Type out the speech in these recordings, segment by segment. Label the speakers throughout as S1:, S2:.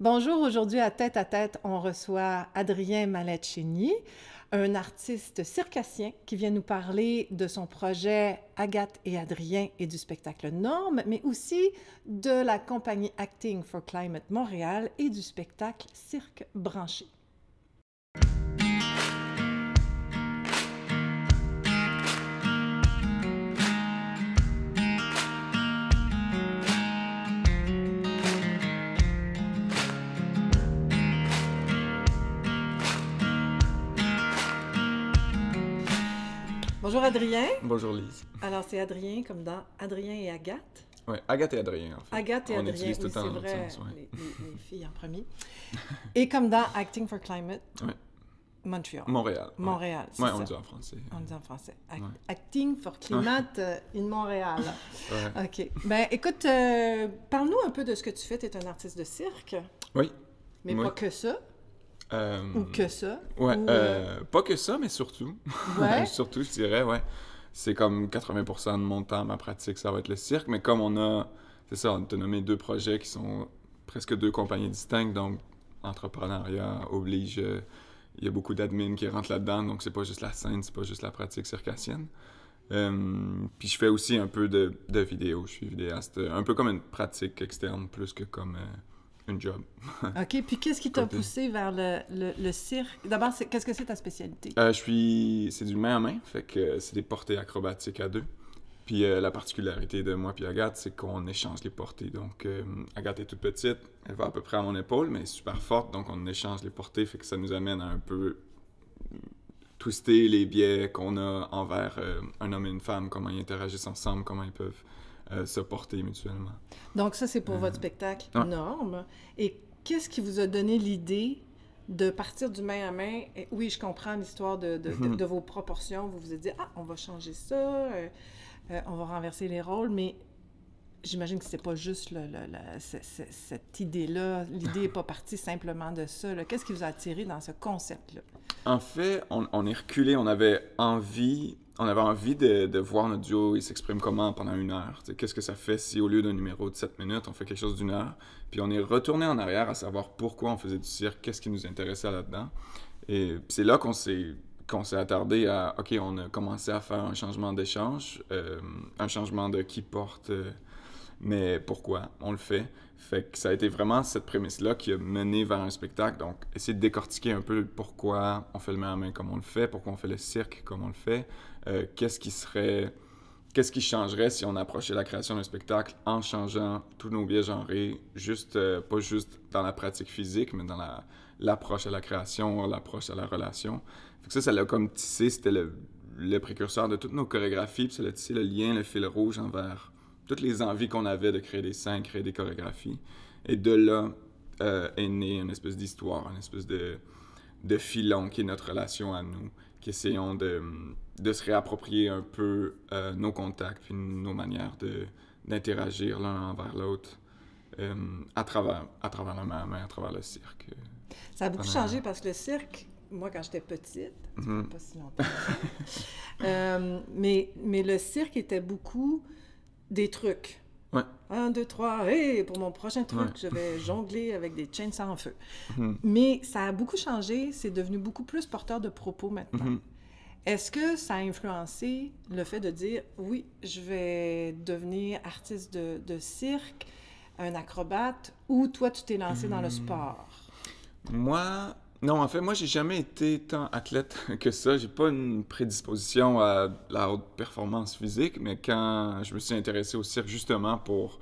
S1: Bonjour, aujourd'hui à Tête à Tête, on reçoit Adrien Malecchini, un artiste circassien qui vient nous parler de son projet Agathe et Adrien et du spectacle Norme, mais aussi de la compagnie Acting for Climate Montréal et du spectacle Cirque Branché. Bonjour Adrien.
S2: Bonjour Lise.
S1: Alors c'est Adrien comme dans Adrien et Agathe.
S2: Oui, Agathe et Adrien en fait.
S1: Agathe et
S2: On
S1: Adrien,
S2: utilise tout
S1: oui, c'est vrai,
S2: sens, ouais.
S1: les, les- les filles en premier. et comme dans Acting for Climate,
S2: Ouais.
S1: Montreal.
S2: Montréal. ouais.
S1: Montréal,
S2: Ouais,
S1: ça.
S2: on dit en français.
S1: On dit en français. Act-
S2: Ouais.
S1: Acting for Climate euh, in Montréal.
S2: Ouais.
S1: OK. Ben écoute, euh, parle-nous un peu de ce que tu fais. Tu es un artiste de cirque,
S2: Oui.
S1: mais
S2: Oui.
S1: pas que ça,
S2: Euh,
S1: ou que ça.
S2: Ouais,
S1: ou,
S2: euh, pas que ça, mais surtout.
S1: Ouais.
S2: surtout, je dirais, ouais. C'est comme 80% de mon temps, ma pratique, ça va être le cirque. Mais comme on a, c'est ça, on t'a nommé deux projets qui sont presque deux compagnies distinctes, donc entrepreneuriat oblige, euh, il y a beaucoup d'admin qui rentrent là-dedans, donc c'est pas juste la scène, c'est pas juste la pratique circassienne. Euh, puis je fais aussi un peu de, de vidéo, je suis vidéaste, euh, un peu comme une pratique externe plus que comme euh, une job.
S1: OK. Puis qu'est-ce qui t'a poussé vers le, le- le cirque? D'abord, qu'est-ce que c'est ta spécialité?
S2: Euh, je suis. C'est du main à main, fait que c'est des portées acrobatiques à deux. Puis euh, la particularité de moi puis Agathe, c'est qu'on échange les portées. Donc euh, Agathe est toute petite, elle va à peu près à mon épaule, mais elle est super forte, donc on échange les portées, fait que ça nous amène à un peu twister les biais qu'on a envers euh, un homme et une femme, comment ils interagissent ensemble, comment ils peuvent euh, se porter mutuellement.
S1: Donc, ça, c'est pour
S2: Euh,
S1: votre spectacle
S2: ouais.
S1: Norme. Et qu'est-ce qui vous a donné l'idée de partir du main à main? Et oui, je comprends l'histoire de, de- de-
S2: Mhm.
S1: de vos proportions. Vous vous êtes dit, ah, on va changer ça, euh, euh, on va renverser les rôles, mais j'imagine que c'était pas juste le- le- le- ce- ce- cette idée-là. L'idée n'est pas partie simplement de ça. Qu'est-ce qui vous a attiré dans ce concept-là?
S2: En fait, on, on est reculé, on avait envie, on avait envie de, voir notre duo, il s'exprime comment pendant une heure? Qu'est-ce que ça fait si au lieu d'un numéro de 7 minutes, on fait quelque chose d'une heure? Puis on est retourné en arrière à savoir pourquoi on faisait du cirque, qu'est-ce qui nous intéressait là-dedans. Et c'est là qu'on s'est qu'on s'est attardé à, OK, on a commencé à faire un changement d'échange, euh, un changement de qui porte, euh, mais pourquoi on le fait? Fait que ça a été vraiment cette prémisse-là qui a mené vers un spectacle. Donc, essayer de décortiquer un peu pourquoi on fait le main à main comme on le fait, pourquoi on fait le cirque comme on le fait, euh, qu'est-ce qui serait, qu'est-ce qui changerait si on approchait la création d'un spectacle en changeant tous nos biais genrés, juste, euh, pas juste dans la pratique physique, mais dans la, l'approche à la création, l'approche à la relation? Ça, ça l'a comme tissé, c'était le, le précurseur de toutes nos chorégraphies, puis ça l'a tissé le lien, le fil rouge envers toutes les envies qu'on avait de créer des scènes, créer des chorégraphies. Et de là euh, est née une espèce d'histoire, une espèce de, de filon qui est notre relation à nous, qui essayons de, de se réapproprier un peu euh, nos contacts, puis nos manières d'interagir l'un envers l'autre euh, à, travers, à travers la main à travers le cirque.
S1: Ça a beaucoup
S2: Pendant-
S1: changé parce que le cirque, moi, quand j'étais petite,
S2: Mhm.
S1: fait pas si longtemps. Euh, mais, mais le cirque était beaucoup des trucs.
S2: Ouais.
S1: Un, deux, trois, et pour mon prochain truc,
S2: Ouais.
S1: je vais jongler avec des chaînes sans feu.
S2: Mhm.
S1: Mais ça a beaucoup changé, c'est devenu beaucoup plus porteur de propos maintenant.
S2: Mhm.
S1: Est-ce que ça a influencé le fait de dire, oui, je vais devenir artiste de, de cirque, un acrobate, ou toi, tu t'es lancé dans le
S2: Hmm.
S1: sport?
S2: Moi, non, en fait, moi, j'ai jamais été tant athlète que ça. J'ai pas une prédisposition à la haute performance physique, mais quand je me suis intéressé au cirque, justement, pour.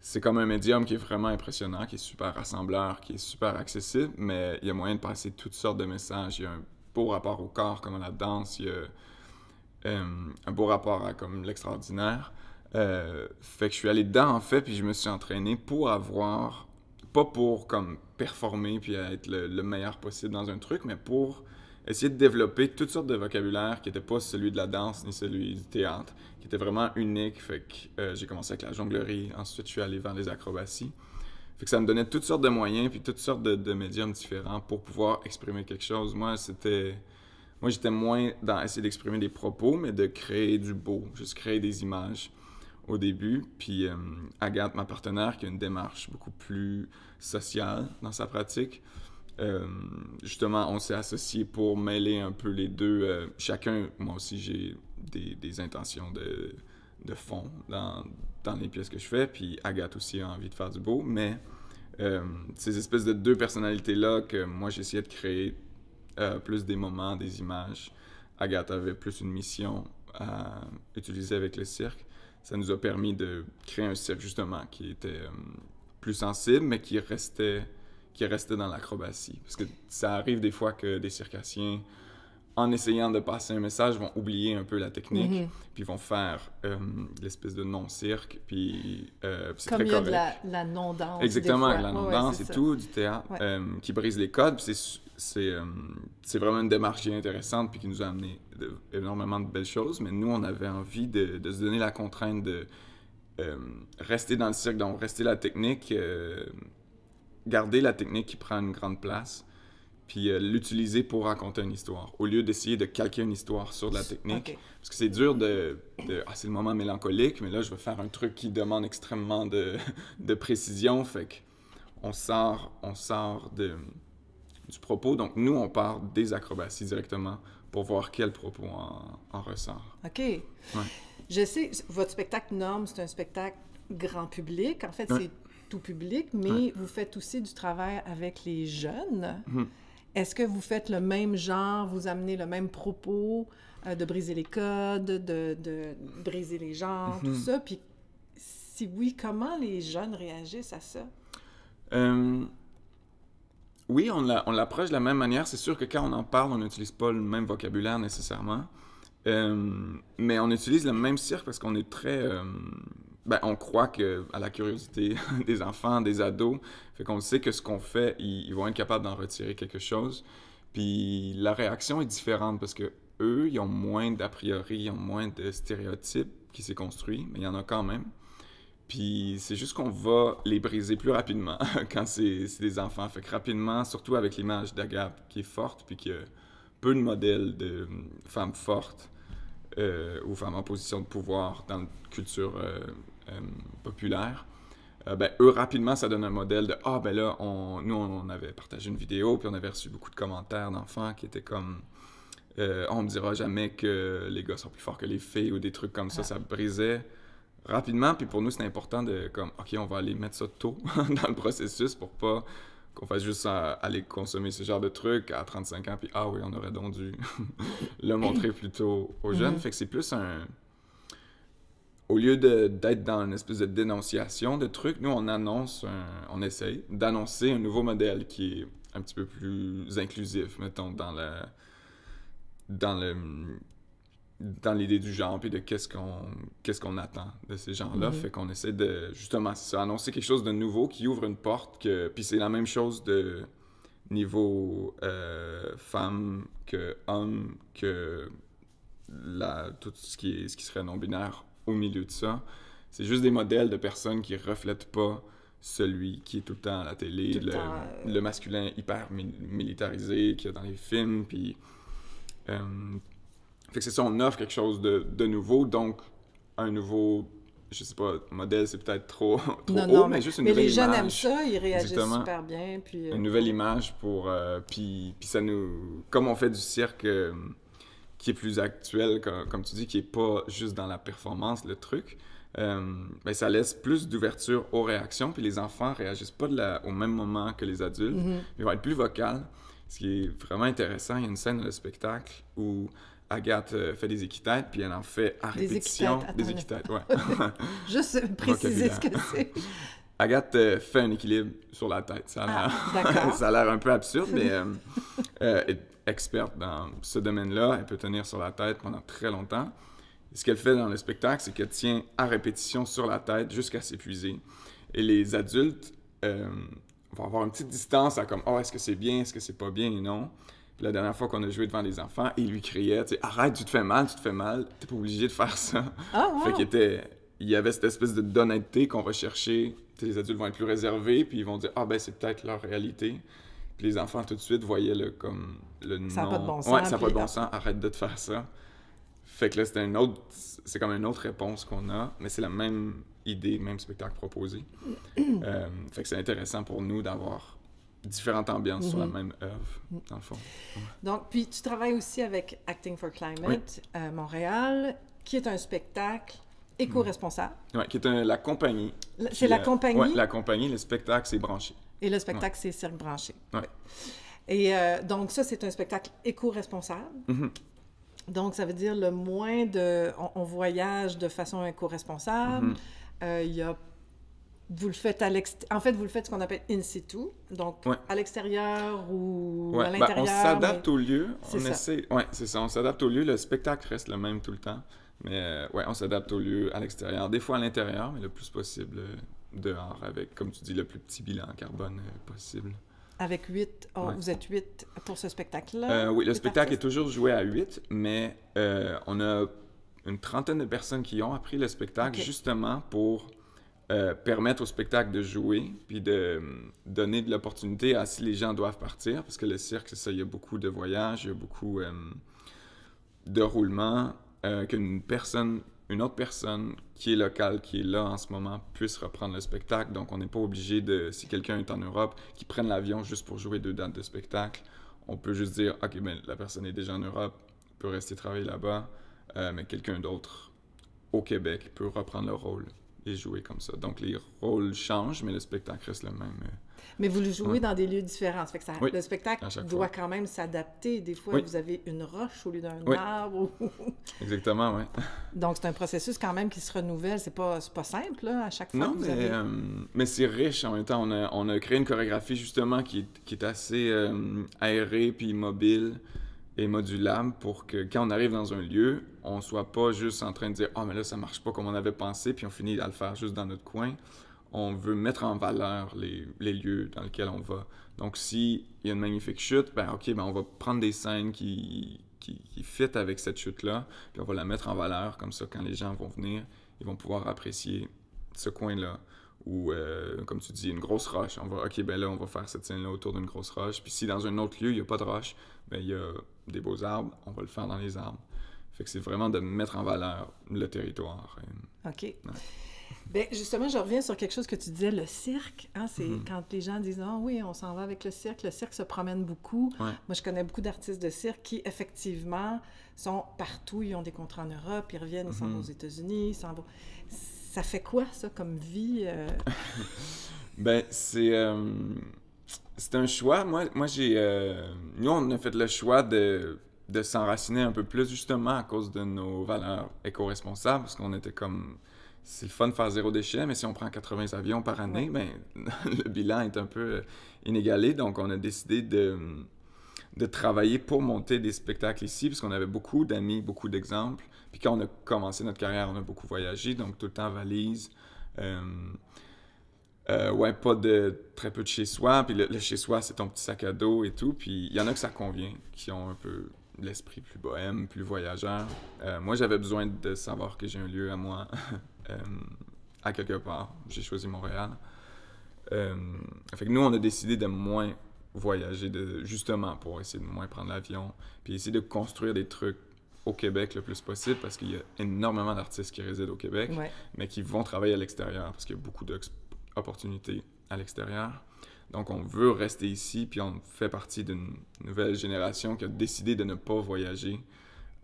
S2: C'est comme un médium qui est vraiment impressionnant, qui est super rassembleur, qui est super accessible, mais il y a moyen de passer toutes sortes de messages. Il y a un beau rapport au corps, comme à la danse, il y a euh, un beau rapport à comme l'extraordinaire. Euh, fait que je suis allé dedans, en fait, puis je me suis entraîné pour avoir pas pour comme performer puis être le, le meilleur possible dans un truc, mais pour essayer de développer toutes sortes de vocabulaire qui n'étaient pas celui de la danse ni celui du théâtre, qui était vraiment unique. Fait que euh, j'ai commencé avec la jonglerie, ensuite je suis allé vers les acrobaties. Fait que ça me donnait toutes sortes de moyens puis toutes sortes de, de médiums différents pour pouvoir exprimer quelque chose. Moi, c'était moi, j'étais moins dans essayer d'exprimer des propos, mais de créer du beau, juste créer des images. Au début. Puis euh, Agathe, ma partenaire, qui a une démarche beaucoup plus sociale dans sa pratique. Euh, justement, on s'est associés pour mêler un peu les deux. Euh, chacun, moi aussi, j'ai des, intentions de, fond dans, dans, les pièces que je fais. Puis Agathe aussi a envie de faire du beau. Mais ces espèces de deux personnalités-là que moi, essayé de créer plus des moments, des images. Agathe avait plus une mission à utiliser avec le cirque ça nous a permis de créer un cirque justement qui était euh, plus sensible, mais qui restait, qui restait dans l'acrobatie. Parce que ça arrive des fois que des circassiens, en essayant de passer un message, vont oublier un peu la technique, mm-hmm. puis vont faire euh, l'espèce de non-cirque, puis
S1: euh, c'est très correct. la, la non-danse.
S2: Exactement, la non-danse et tout, du théâtre, qui brise les codes. C'est euh, c'est vraiment une démarche qui est intéressante puis qui nous a amené énormément de belles choses. Mais nous, on avait envie de, se donner la contrainte de euh, rester dans le cirque, donc rester la technique, euh, garder la technique qui prend une grande place, puis l'utiliser pour raconter une histoire, au lieu d'essayer de calquer une histoire sur de la technique. Parce que c'est dur de... ah, c'est le moment mélancolique, mais là, je vais faire un truc qui demande extrêmement de, de précision, fait qu'on sort, on sort de du propos. Donc, nous, on part des acrobaties directement pour voir quel propos en, ressort.
S1: OK. Je sais, votre spectacle Norme, c'est un spectacle grand public. En fait, c'est tout public, mais vous faites aussi du travail avec les jeunes. Mhm. Est-ce que vous faites le même genre, vous amenez le même propos euh, de briser les codes, de, de briser les genres, tout mhm. ça? Puis si oui, comment les jeunes réagissent à ça?
S2: Euh, oui, on l'approche de la même manière. C'est sûr que quand on en parle, on n'utilise pas le même vocabulaire nécessairement. Euh, mais on utilise le même cirque parce qu'on est très... Euh, ben, on croit que, à la curiosité des enfants, des ados. Fait qu'on sait que ce qu'on fait, ils, vont être capables d'en retirer quelque chose. Puis la réaction est différente parce que eux, ils ont moins d'a priori, ils ont moins de stéréotypes qui s'est construit, mais il y en a quand même. Puis c'est juste qu'on va les briser plus rapidement quand c'est des enfants. Fait que rapidement, surtout avec l'image d'Agathe qui est forte, puis qui a peu de modèles de femmes fortes euh, ou femmes en position de pouvoir dans la culture euh, euh, populaire, ben, eux, rapidement, ça donne un modèle de Ah, ben là, on, nous, on avait partagé une vidéo, puis on avait reçu beaucoup de commentaires d'enfants qui étaient comme On me dira jamais que les gars sont plus forts que les filles, ou des trucs comme ça. Ça brisait rapidement. Puis pour nous, c'est important de, comme, OK, on va aller mettre ça tôt dans le processus pour pas qu'on fasse juste aller consommer ce genre de trucs à 35 ans, puis ah oui, on aurait donc dû le montrer plus tôt aux jeunes. Mm-hmm. Fait que c'est plus un. Au lieu d'être dans une espèce de dénonciation de trucs, nous, on annonce, on essaye d'annoncer un nouveau modèle qui est un petit peu plus inclusif, mettons, dans la. Dans le dans l'idée du genre puis de qu'est-ce qu'on qu'est-ce qu'on attend de ces gens-là. Mhm. Fait qu'on essaie de justement annoncer quelque chose de nouveau qui ouvre une porte que puis c'est la même chose de niveau euh, femme que homme que la, tout ce qui est ce qui serait non binaire au milieu de ça. C'est juste des modèles de personnes qui reflètent pas celui qui est tout le temps à la télé, le, euh, le, masculin hyper militarisé qu'il y a dans les films puis euh, fait que c'est ça, on offre quelque chose de, de, nouveau, donc un nouveau, je sais pas, modèle, c'est peut-être trop, trop non, haut, non, mais, juste une mais nouvelle image. Mais les jeunes aiment
S1: ça, ils réagissent super bien. Puis,
S2: euh, Une nouvelle image pour... Euh, puis, puis ça nous... Comme on fait du cirque euh, qui est plus actuel, comme, comme, tu dis, qui est pas juste dans la performance, le truc, ben ça laisse plus d'ouverture aux réactions, puis les enfants réagissent pas de la, au même moment que les adultes, mm-hmm. ils vont être plus vocales. Ce qui est vraiment intéressant, il y a une scène de spectacle où Agathe euh, fait des équitêtes, puis elle en fait à répétition. Des équitètes, ouais.
S1: Juste préciser ce que c'est.
S2: Agathe euh, fait un équilibre sur la tête. Ça a ah, l'air un peu absurde, mais euh, euh est experte dans ce domaine-là. Elle peut tenir sur la tête pendant très longtemps. ce qu'elle fait dans le spectacle, c'est qu'elle tient à répétition sur la tête jusqu'à s'épuiser. Et les adultes vont avoir une petite distance à comme « Oh, est-ce que c'est bien? Est-ce que c'est pas bien? » et non la dernière fois qu'on a joué devant les enfants, il lui criait, tu sais, arrête, tu te fais mal, tu te fais mal, t'es pas obligé de faire ça. Ah, Fait qu'il était, il y avait cette espèce de d'honnêteté qu'on va chercher. les adultes vont être plus réservés, puis ils vont dire, ah ben c'est peut-être leur réalité. Puis les enfants tout de suite voyaient le comme le
S1: ça n'a pas de bon sens.
S2: Ouais, ça n'a pas de bon sens, arrête de te faire ça. Fait que là, c'était une autre, c'est comme une autre réponse qu'on a, mais c'est la même idée, même spectacle proposé. Euh, fait que c'est intéressant pour nous d'avoir différentes ambiances sur la
S1: Mhm.
S2: même œuvre, dans le fond.
S1: Donc, puis tu travailles aussi avec Acting for Climate à Montréal, qui est un spectacle éco-responsable.
S2: Ouais, qui est un- la compagnie.
S1: C'est la
S2: euh,
S1: compagnie?
S2: Ouais, la compagnie, le spectacle, c'est branché.
S1: et le spectacle, c'est Cirque Branché.
S2: Ouais.
S1: Et euh, donc, ça, c'est un spectacle éco-responsable.
S2: Mhm.
S1: Donc, ça veut dire le moins de... On, on voyage de façon éco-responsable.
S2: Mhm.
S1: Euh, Il y a... Vous le faites à l'extérieur. En fait, vous le faites ce qu'on appelle in situ. Donc,
S2: Ouais.
S1: à l'extérieur ou
S2: Ouais,
S1: à
S2: ben,
S1: l'intérieur.
S2: on s'adapte
S1: mais-
S2: au lieu. On
S1: ça.
S2: essaie. Ouais, c'est ça. On s'adapte au lieu. Le spectacle reste le même tout le temps. Mais euh, ouais, on s'adapte au lieu à l'extérieur. Des fois à l'intérieur, mais le plus possible euh, dehors avec, comme tu dis, le plus petit bilan carbone euh, possible.
S1: Avec huit. oh,
S2: Ouais.
S1: Vous êtes huit pour ce spectacle-là?
S2: Euh, oui, le spectacle est toujours joué à 8, mais on a une trentaine de personnes qui ont appris le spectacle justement pour euh, permettre au spectacle de jouer, puis de euh, donner de l'opportunité à si les gens doivent partir, parce que le cirque, ça, il y a beaucoup de voyages, il y a beaucoup euh, de roulements, qu'une personne, une autre personne qui est locale, qui est là en ce moment, puisse reprendre le spectacle. Donc, on n'est pas obligé de, si quelqu'un est en Europe, qui prenne l'avion juste pour jouer deux dates de spectacle, on peut juste dire, OK, ben, la personne est déjà en Europe, peut rester travailler là-bas, mais quelqu'un d'autre au Québec peut reprendre le rôle et jouer comme ça. Donc, les rôles changent, mais le spectacle reste le même. euh.
S1: Mais vous le jouez
S2: Ouais.
S1: dans des lieux différents. Ça fait que ça-
S2: Oui,
S1: le spectacle doit
S2: fois.
S1: quand même s'adapter. Des fois,
S2: Oui.
S1: vous avez une roche au lieu d'un
S2: Oui.
S1: arbre.
S2: Exactement, oui.
S1: Donc, c'est un processus quand même qui se renouvelle. C'est pas, pas simple, là, à chaque fois
S2: Non,
S1: que vous
S2: mais,
S1: avez...
S2: euh, mais c'est riche en même temps. On a, on a créé une chorégraphie justement qui, est- qui est assez euh, aérée puis mobile et modulable pour que quand on arrive dans un lieu, on soit pas juste en train de dire « Ah, mais là, ça marche pas comme on avait pensé », puis on finit à le faire juste dans notre coin. On veut mettre en valeur les, les lieux dans lesquels on va. Donc, s'il y a une magnifique chute, ben OK, ben on va prendre des scènes qui, qui, qui fit avec cette chute-là, puis on va la mettre en valeur, comme ça, quand les gens vont venir, ils vont pouvoir apprécier ce coin-là. Ou, euh, comme tu dis, une grosse roche. On va, OK, ben là, on va faire cette scène-là autour d'une grosse roche. Puis si dans un autre lieu, il n'y a pas de roche, ben il y a des beaux arbres, on va le faire dans les arbres. Fait que c'est vraiment de mettre en valeur le territoire. Euh,
S1: OK. Bien, justement, je reviens sur quelque chose que tu disais, le cirque. Hein, c'est
S2: Mhm.
S1: quand les gens disent « Ah oui, on s'en va avec le cirque », le cirque se promène beaucoup.
S2: Ouais.
S1: Moi, je connais beaucoup d'artistes de cirque qui, effectivement, sont partout. Ils ont des contrats en Europe, ils reviennent, ils s'en
S2: Mhm.
S1: vont aux États-Unis, ils s'en vont... Ça fait quoi, ça, comme vie? euh?
S2: Ben, c'est. euh, c'est un choix. Moi, moi j'ai. euh, nous, on a fait le choix de, de s'enraciner un peu plus, justement, à cause de nos valeurs éco-responsables, parce qu'on était comme. C'est le fun de faire zéro déchet, mais si on prend 80 avions par année, ben, le bilan est un peu euh, inégalé. Donc, on a décidé de, de travailler pour monter des spectacles ici, parce qu'on avait beaucoup d'amis, beaucoup d'exemples. Puis quand on a commencé notre carrière, on a beaucoup voyagé, donc tout le temps valise. Euh, euh, ouais, pas de très peu de chez soi. Puis le, le chez soi, c'est ton petit sac à dos et tout. Puis il y en a que ça convient, qui ont un peu l'esprit plus bohème, plus voyageur. Euh, moi, j'avais besoin de savoir que j'ai un lieu à moi euh, à quelque part. J'ai choisi Montréal. Fait que nous, on a décidé de moins voyager, de, justement pour essayer de moins prendre l'avion, puis essayer de construire des trucs au Québec le plus possible parce qu'il y a énormément d'artistes qui résident au Québec
S1: Ouais.
S2: mais qui vont travailler à l'extérieur parce qu'il y a beaucoup d'opportunités à l'extérieur. Donc, on veut rester ici, puis on fait partie d'une nouvelle génération qui a décidé de ne pas voyager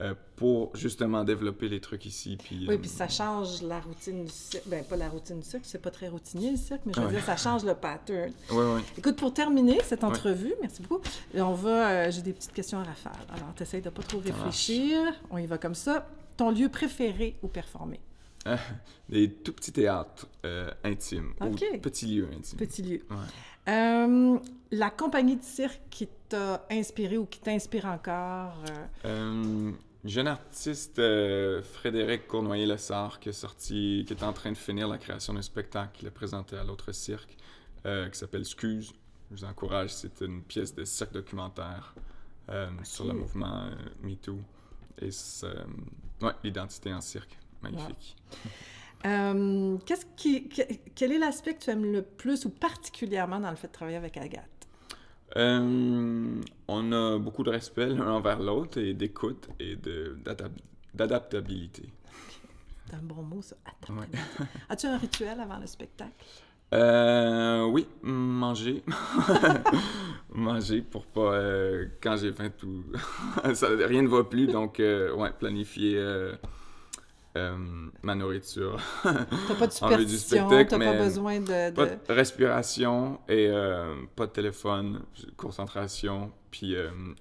S2: euh, pour justement développer les trucs ici. Puis,
S1: Oui,
S2: euh,
S1: puis ça change la routine du cirque. Ben, pas la routine du cirque, c'est pas très routinier le cirque, mais je veux
S2: Ouais.
S1: dire, ça change le pattern.
S2: ouais, ouais.
S1: Écoute, pour terminer cette entrevue, merci beaucoup, on va, euh, j'ai des petites questions à rafale. Alors, t'essayes de pas trop réfléchir. On y va comme ça. Ton lieu préféré où performer?
S2: Des tout petits théâtres euh, intimes ou petits lieux intimes.
S1: Petit lieu.
S2: Ouais.
S1: Euh, la compagnie de cirque qui t'a inspiré ou qui t'inspire encore? euh,
S2: Euh, jeune artiste euh, Frédéric Cournoyer-Lessard qui est sorti, qui est en train de finir la création d'un spectacle qu'il a présenté à l'autre cirque euh, qui s'appelle Scuse. Je vous encourage, c'est une pièce de cirque documentaire euh, sur le mouvement euh, MeToo et euh, ouais, l'identité en cirque. Magnifique.
S1: euh, qui, quel est l'aspect que tu aimes le plus ou particulièrement dans le fait de travailler avec Agathe?
S2: Euh, on a beaucoup de respect l'un envers l'autre et d'écoute et d'adaptabilité.
S1: C'est un bon mot, ça. Adaptabilité. As-tu un rituel avant le spectacle?
S2: Euh, oui, manger. manger pour pas. Euh, quand j'ai faim, tout. ça, rien ne va plus, donc, ouais, planifier euh, ma nourriture.
S1: T'as pas de superstition, t'as pas besoin de,
S2: Pas de respiration et pas de téléphone, concentration, puis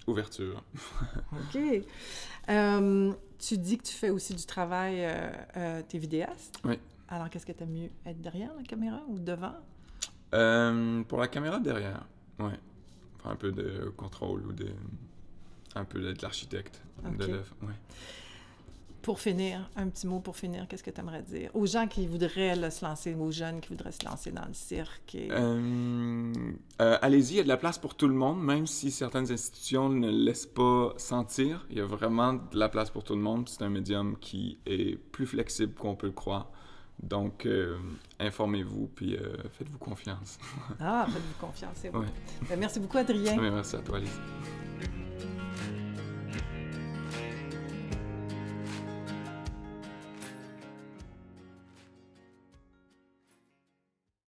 S2: ouverture.
S1: OK. tu dis que tu fais aussi du travail, t'es vidéaste?
S2: Oui.
S1: Alors, qu'est-ce que tu mieux, être derrière la caméra ou devant?
S2: Euh, pour la caméra, derrière, ouais. un peu de contrôle ou de... un peu d'être l'architecte de l'œuvre, ouais.
S1: Pour finir, un petit mot pour finir, qu'est-ce que tu aimerais dire aux gens qui voudraient se lancer, aux jeunes qui voudraient se lancer dans le cirque?
S2: Euh, euh, allez-y, il y a de la place pour tout le monde, même si certaines institutions ne laissent pas sentir. Il y a vraiment de la place pour tout le monde. C'est un médium qui est plus flexible qu'on peut le croire. Donc, euh, informez-vous, puis faites-vous confiance.
S1: ah, faites-vous confiance, c'est bon. Ben, merci beaucoup, Adrien.
S2: merci à toi, Lise.